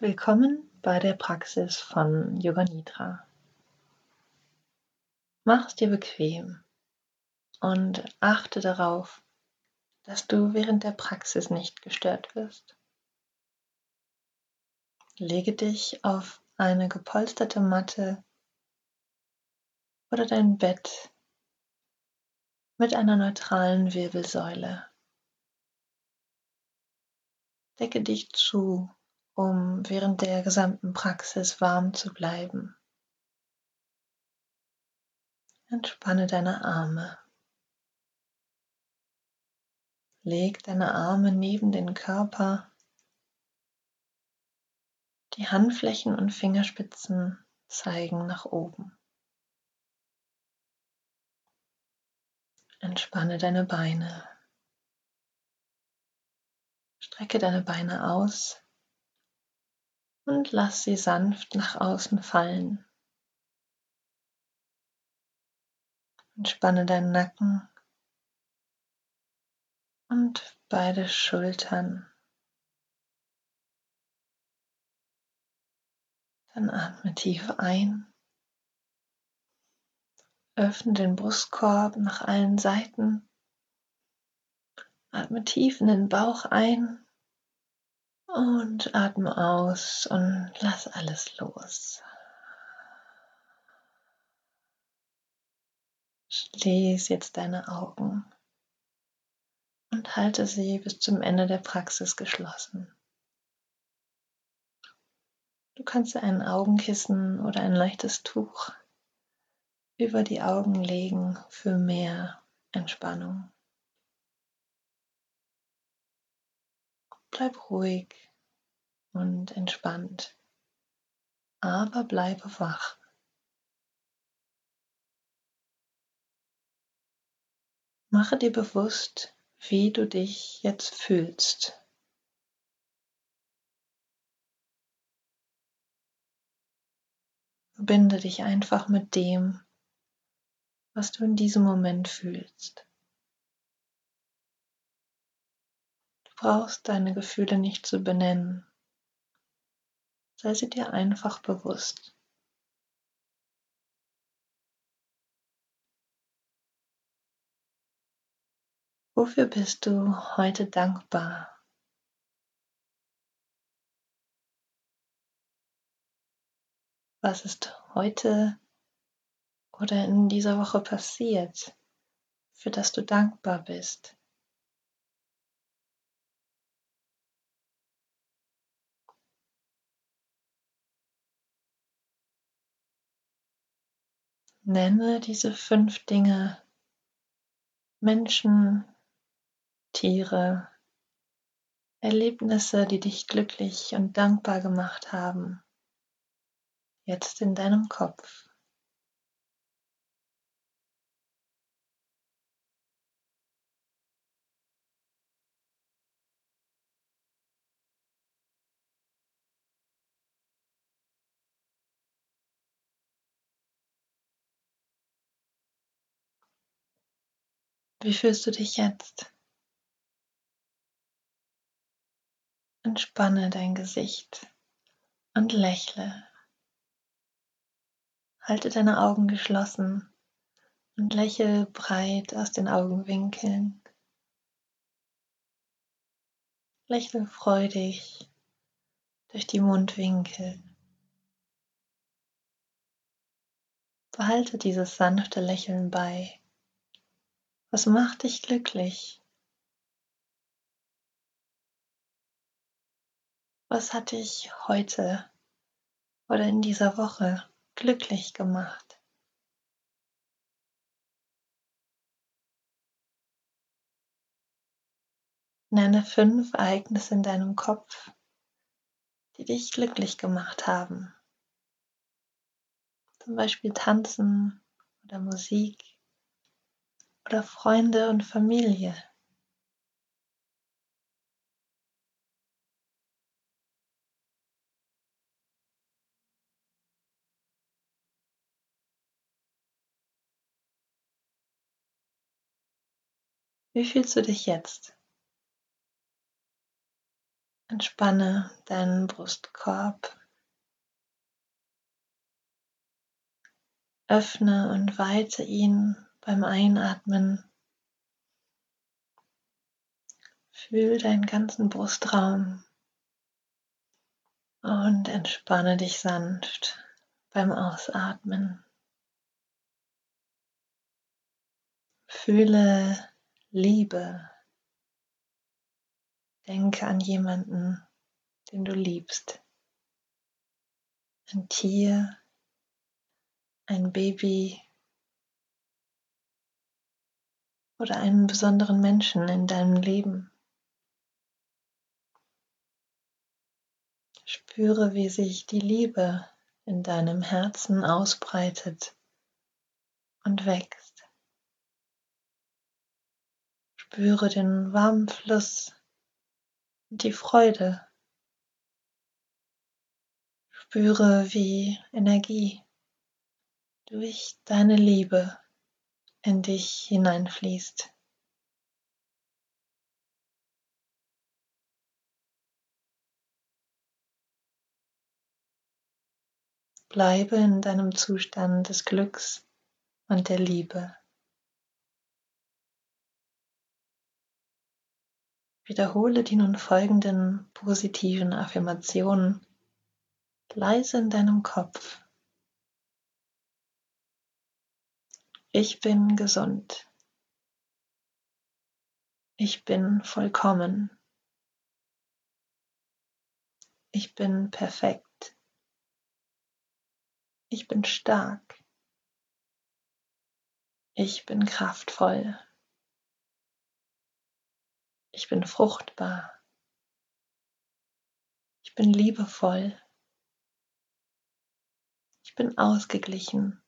Willkommen bei der Praxis von Yoga Nidra. Mach es dir bequem und achte darauf, dass du während der Praxis nicht gestört wirst. Lege dich auf eine gepolsterte Matte oder dein Bett mit einer neutralen Wirbelsäule. Decke dich zu um während der gesamten Praxis warm zu bleiben. Entspanne deine Arme. Leg deine Arme neben den Körper. Die Handflächen und Fingerspitzen zeigen nach oben. Entspanne deine Beine. Strecke deine Beine aus und lass sie sanft nach außen fallen. Entspanne deinen Nacken und beide Schultern. Dann atme tief ein. Öffne den Brustkorb nach allen Seiten. Atme tief in den Bauch ein und atme aus und lass alles los. Schließ jetzt deine Augen und halte sie bis zum Ende der Praxis geschlossen. Du kannst dir ein Augenkissen oder ein leichtes Tuch über die Augen legen für mehr Entspannung. Bleib ruhig und entspannt, aber bleibe wach. Mache dir bewusst, wie du dich jetzt fühlst. Verbinde dich einfach mit dem, was du in diesem Moment fühlst. Brauchst deine Gefühle nicht zu benennen sei sie dir einfach bewusst. Wofür bist du heute dankbar? Was ist heute oder in dieser Woche passiert, für das du dankbar bist? Nenne diese fünf Dinge, Menschen, Tiere, Erlebnisse, die dich glücklich und dankbar gemacht haben, jetzt in deinem Kopf. Wie fühlst du dich jetzt? Entspanne dein Gesicht und lächle. Halte deine Augen geschlossen und lächle breit aus den Augenwinkeln. Lächle freudig durch die Mundwinkel. Behalte dieses sanfte Lächeln bei. Was macht dich glücklich? Was hat dich heute oder in dieser Woche glücklich gemacht? Nenne fünf Ereignisse in deinem Kopf, die dich glücklich gemacht haben. Zum Beispiel Tanzen oder Musik oder Freunde und Familie. Wie fühlst du dich jetzt? Entspanne deinen Brustkorb. Öffne und weite ihn beim Einatmen. Fühl deinen ganzen Brustraum und entspanne dich sanft beim Ausatmen. Fühle Liebe. Denke an jemanden, den du liebst. Ein Tier, ein Baby oder einen besonderen Menschen in deinem Leben. Spüre, wie sich die Liebe in deinem Herzen ausbreitet und wächst. Spüre den warmen Fluss und die Freude. Spüre, wie Energie durch deine Liebe in dich hineinfließt. Bleibe in deinem Zustand des Glücks und der Liebe. Wiederhole die nun folgenden positiven Affirmationen leise in deinem Kopf. Ich bin gesund. Ich bin vollkommen. Ich bin perfekt. Ich bin stark. Ich bin kraftvoll. Ich bin fruchtbar. Ich bin liebevoll. Ich bin ausgeglichen.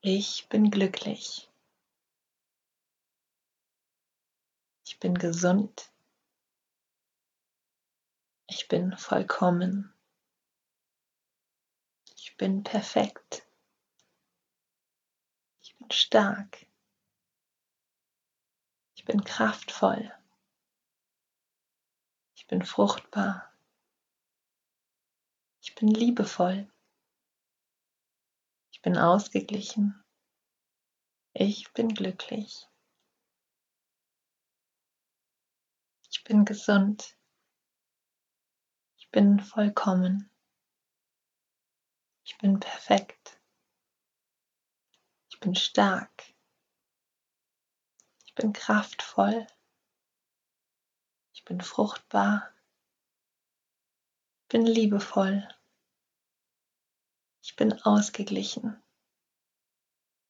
Ich bin glücklich. Ich bin gesund. Ich bin vollkommen. Ich bin perfekt. Ich bin stark. Ich bin kraftvoll. Ich bin fruchtbar. Ich bin liebevoll. Ich bin ausgeglichen. Ich bin glücklich. Ich bin gesund. Ich bin vollkommen. Ich bin perfekt. Ich bin stark. Ich bin kraftvoll. Ich bin fruchtbar. Ich bin liebevoll. Ich bin ausgeglichen.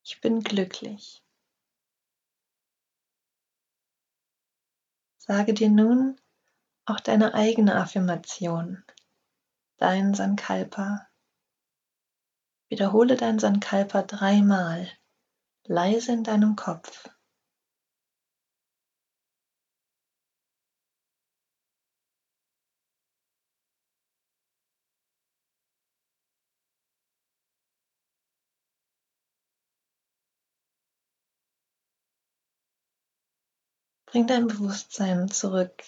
Ich bin glücklich. Sage dir nun auch deine eigene Affirmation, dein Sankalpa. Wiederhole dein Sankalpa dreimal, leise in deinem Kopf. Bring dein Bewusstsein zurück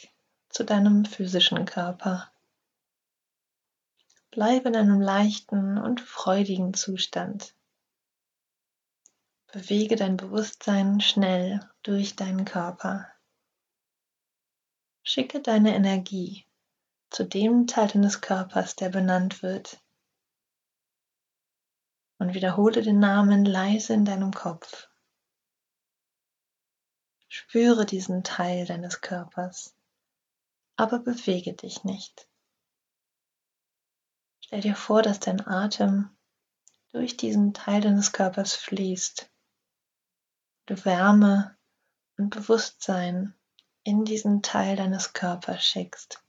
zu deinem physischen Körper. Bleibe in einem leichten und freudigen Zustand. Bewege dein Bewusstsein schnell durch deinen Körper. Schicke deine Energie zu dem Teil deines Körpers, der benannt wird. Und wiederhole den Namen leise in deinem Kopf. Spüre diesen Teil deines Körpers, aber bewege dich nicht. Stell dir vor, dass dein Atem durch diesen Teil deines Körpers fließt. Du Wärme und Bewusstsein in diesen Teil deines Körpers schickst.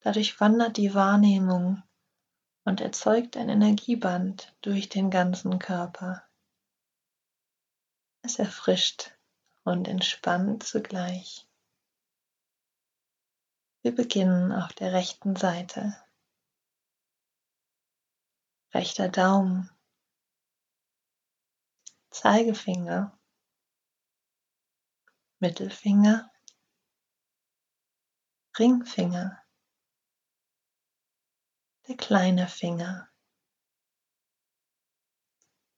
Dadurch wandert die Wahrnehmung und erzeugt ein Energieband durch den ganzen Körper. Es erfrischt und entspannt zugleich. Wir beginnen auf der rechten Seite. Rechter Daumen, Zeigefinger, Mittelfinger, Ringfinger, der kleine Finger,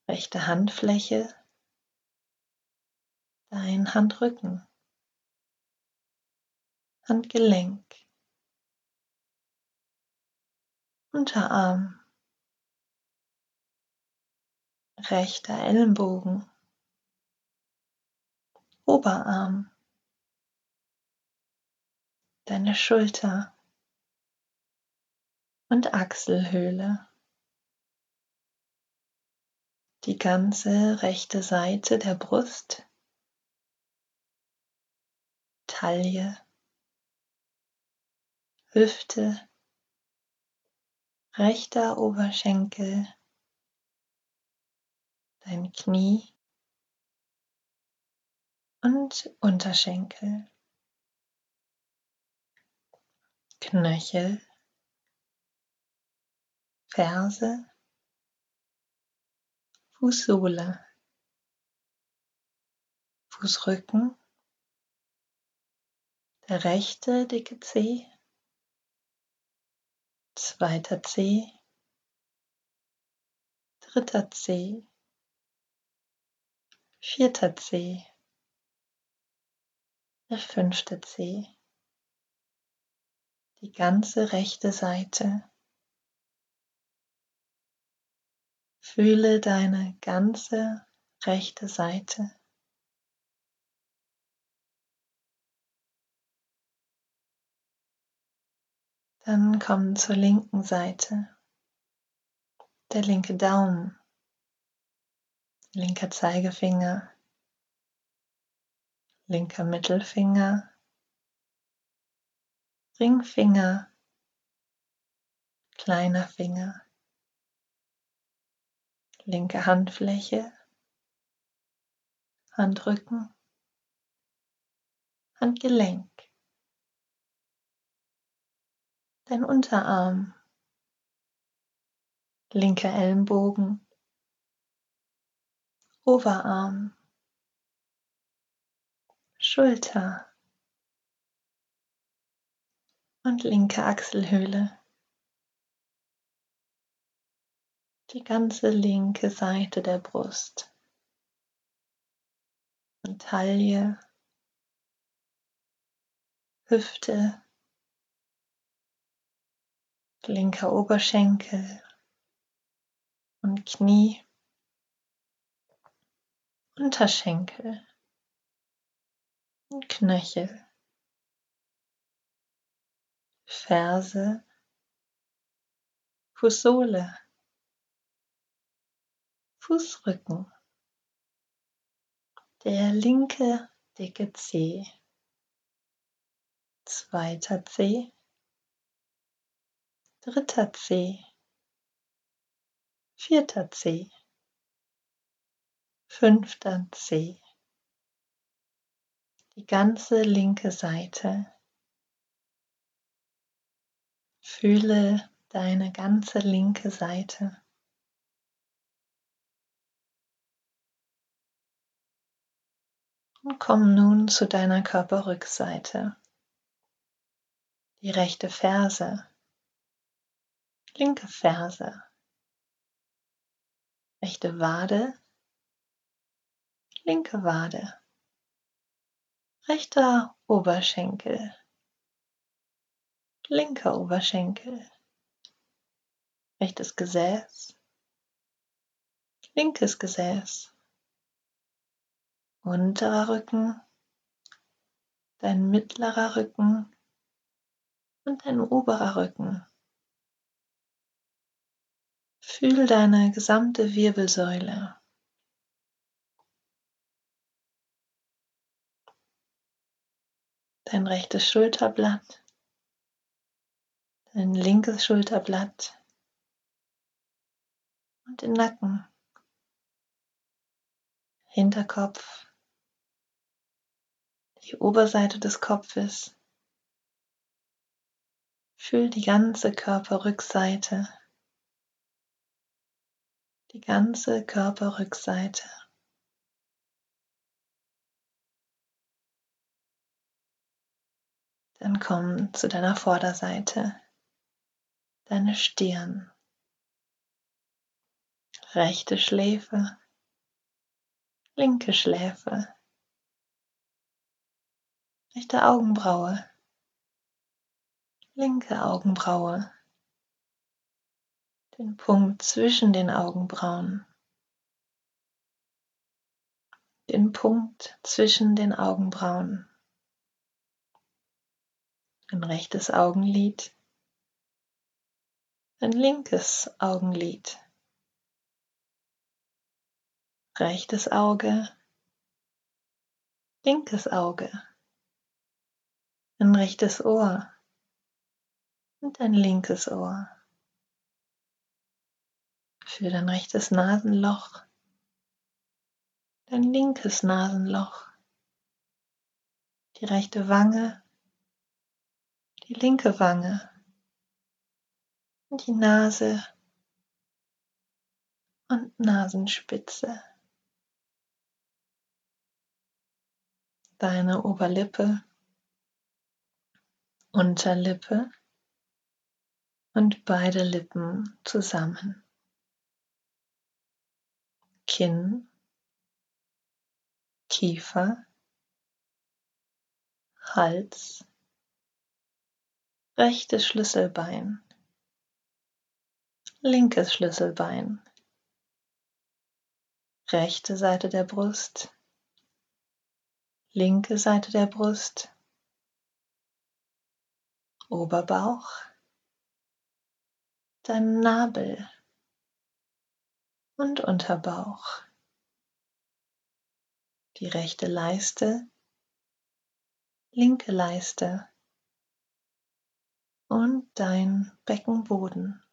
rechte Handfläche, dein Handrücken, Handgelenk, Unterarm, rechter Ellenbogen, Oberarm, deine Schulter und Achselhöhle, die ganze rechte Seite der Brust, Taille, Hüfte, rechter Oberschenkel, dein Knie und Unterschenkel, Knöchel, Ferse, Fußsohle, Fußrücken, rechte dicke Zeh, zweiter Zeh, dritter Zeh, vierter Zeh, der fünfte Zeh, die ganze rechte Seite. Fühle deine ganze rechte Seite. Dann komm zur linken Seite. Der linke Daumen, linker Zeigefinger, linker Mittelfinger, Ringfinger, kleiner Finger, linke Handfläche, Handrücken, Handgelenk, dein Unterarm, linker Ellenbogen, Oberarm, Schulter. Und linke Achselhöhle. Die ganze linke Seite der Brust. Und Taille, Hüfte, linker Oberschenkel und Knie, Unterschenkel und Knöchel, Ferse, Fußsohle, Fußrücken, der linke dicke Zeh, zweiter Zeh, dritter Zeh, vierter Zeh, fünfter Zeh, die ganze linke Seite. Fühle deine ganze linke Seite. Und komm nun zu deiner Körperrückseite. Die rechte Ferse, linke Ferse, rechte Wade, linke Wade, rechter Oberschenkel, linker Oberschenkel, rechtes Gesäß, linkes Gesäß, unterer Rücken, dein mittlerer Rücken und dein oberer Rücken. Fühl deine gesamte Wirbelsäule. Dein rechtes Schulterblatt, dein linkes Schulterblatt. Und den Nacken, Hinterkopf, die Oberseite des Kopfes. Fühl die ganze Körperrückseite, die ganze Körperrückseite. Dann komm zu deiner Vorderseite, deine Stirn, rechte Schläfe, linke Schläfe, rechte Augenbraue, linke Augenbraue, den Punkt zwischen den Augenbrauen, den Punkt zwischen den Augenbrauen, ein rechtes Augenlid, ein linkes Augenlid, rechtes Auge, linkes Auge, ein rechtes Ohr. Und ein linkes Ohr. Für dein rechtes Nasenloch, dein linkes Nasenloch, die rechte Wange, die linke Wange, die Nase. Und Nasenspitze. Deine Oberlippe, Unterlippe. Und beide Lippen zusammen. Kinn, Kiefer, Hals, rechtes Schlüsselbein, linkes Schlüsselbein, rechte Seite der Brust, linke Seite der Brust, Oberbauch, dein Nabel und Unterbauch, die rechte Leiste, linke Leiste und dein Beckenboden.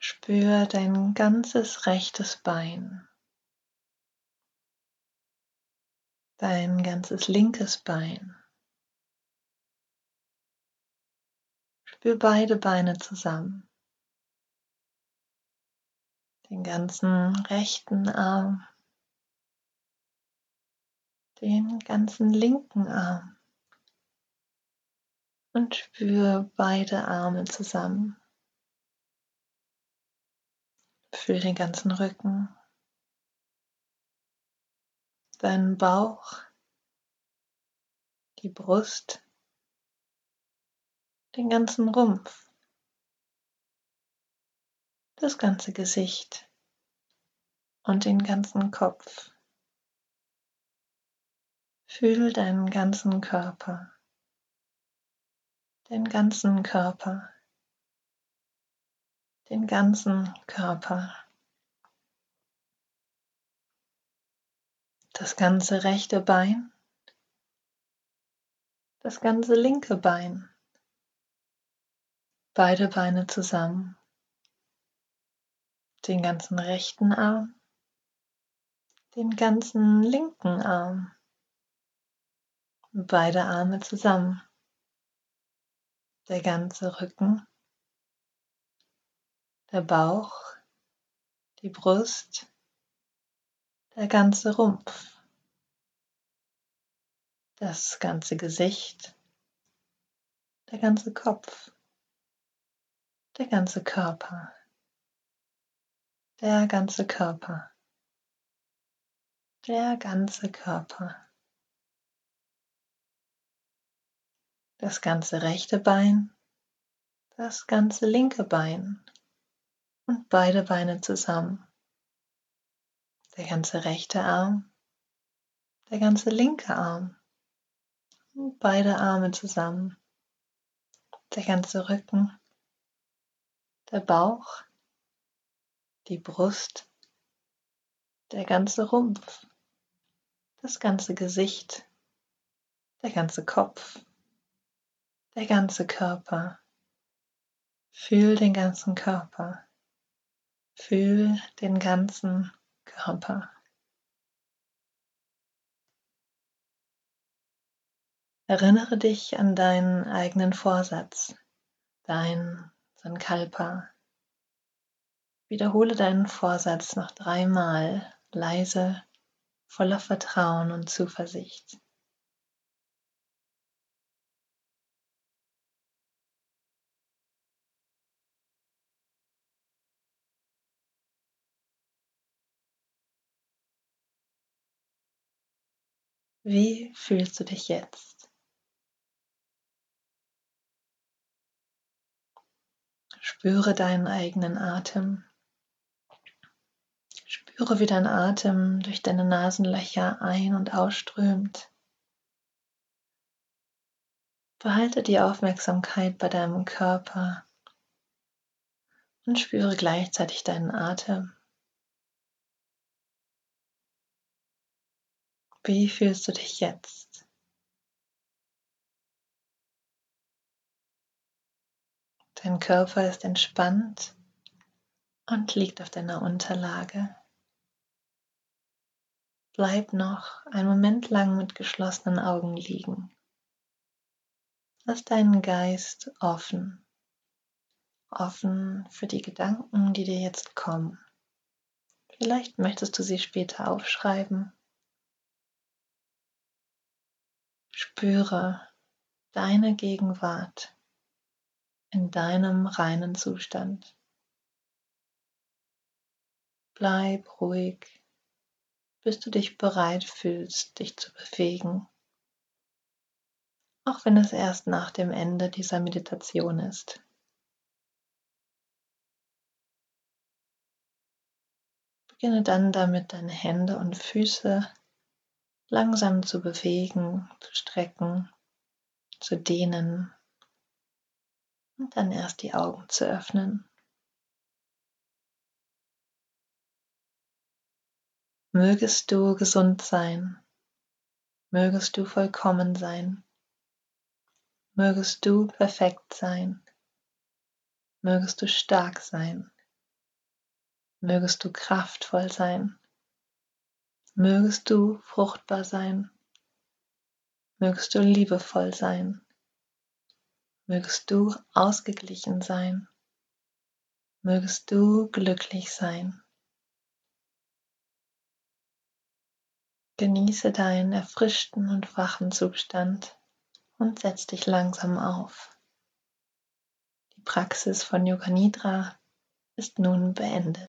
Spür dein ganzes rechtes Bein, dein ganzes linkes Bein. Spür beide Beine zusammen, den ganzen rechten Arm, den ganzen linken Arm. Und spür beide Arme zusammen. Fühl den ganzen Rücken, deinen Bauch, die Brust, den ganzen Rumpf, das ganze Gesicht. Und den ganzen Kopf. Fühl deinen ganzen Körper, den ganzen Körper. Den ganzen Körper. Das ganze rechte Bein, das ganze linke Bein, beide Beine zusammen, den ganzen rechten Arm, den ganzen linken Arm, beide Arme zusammen, der ganze Rücken, der Bauch, die Brust, der ganze Rumpf, das ganze Gesicht, der ganze Kopf, der ganze Körper, der ganze Körper, der ganze Körper. Das ganze rechte Bein, das ganze linke Bein, und beide Beine zusammen. Der ganze rechte Arm, der ganze linke Arm. Und beide Arme zusammen. Der ganze Rücken, der Bauch, die Brust, der ganze Rumpf, das ganze Gesicht, der ganze Kopf, der ganze Körper. Fühl den ganzen Körper. Fühl den ganzen Körper. Erinnere dich an deinen eigenen Vorsatz, dein Sankalpa. Wiederhole deinen Vorsatz noch dreimal leise voller Vertrauen und Zuversicht. Wie fühlst du dich jetzt? Spüre deinen eigenen Atem. Spüre, wie dein Atem durch deine Nasenlöcher ein- und ausströmt. Behalte die Aufmerksamkeit bei deinem Körper und spüre gleichzeitig deinen Atem. Wie fühlst du dich jetzt? Dein Körper ist entspannt und liegt auf deiner Unterlage. Bleib noch einen Moment lang mit geschlossenen Augen liegen. Lass deinen Geist offen, offen für die Gedanken, die dir jetzt kommen. Vielleicht möchtest du sie später aufschreiben Spüre deine Gegenwart in deinem reinen Zustand. Bleib ruhig, bis du dich bereit fühlst, dich zu bewegen, auch wenn es erst nach dem Ende dieser Meditation ist. Beginne dann damit, deine Hände und Füße langsam zu bewegen, zu strecken, zu dehnen und dann erst die Augen zu öffnen. Mögest du gesund sein, mögest du vollkommen sein, mögest du perfekt sein, mögest du stark sein, mögest du kraftvoll sein, mögest du fruchtbar sein, mögest du liebevoll sein, mögest du ausgeglichen sein, mögest du glücklich sein. Genieße deinen erfrischten und wachen Zustand und setz dich langsam auf. Die Praxis von Yoga Nidra ist nun beendet.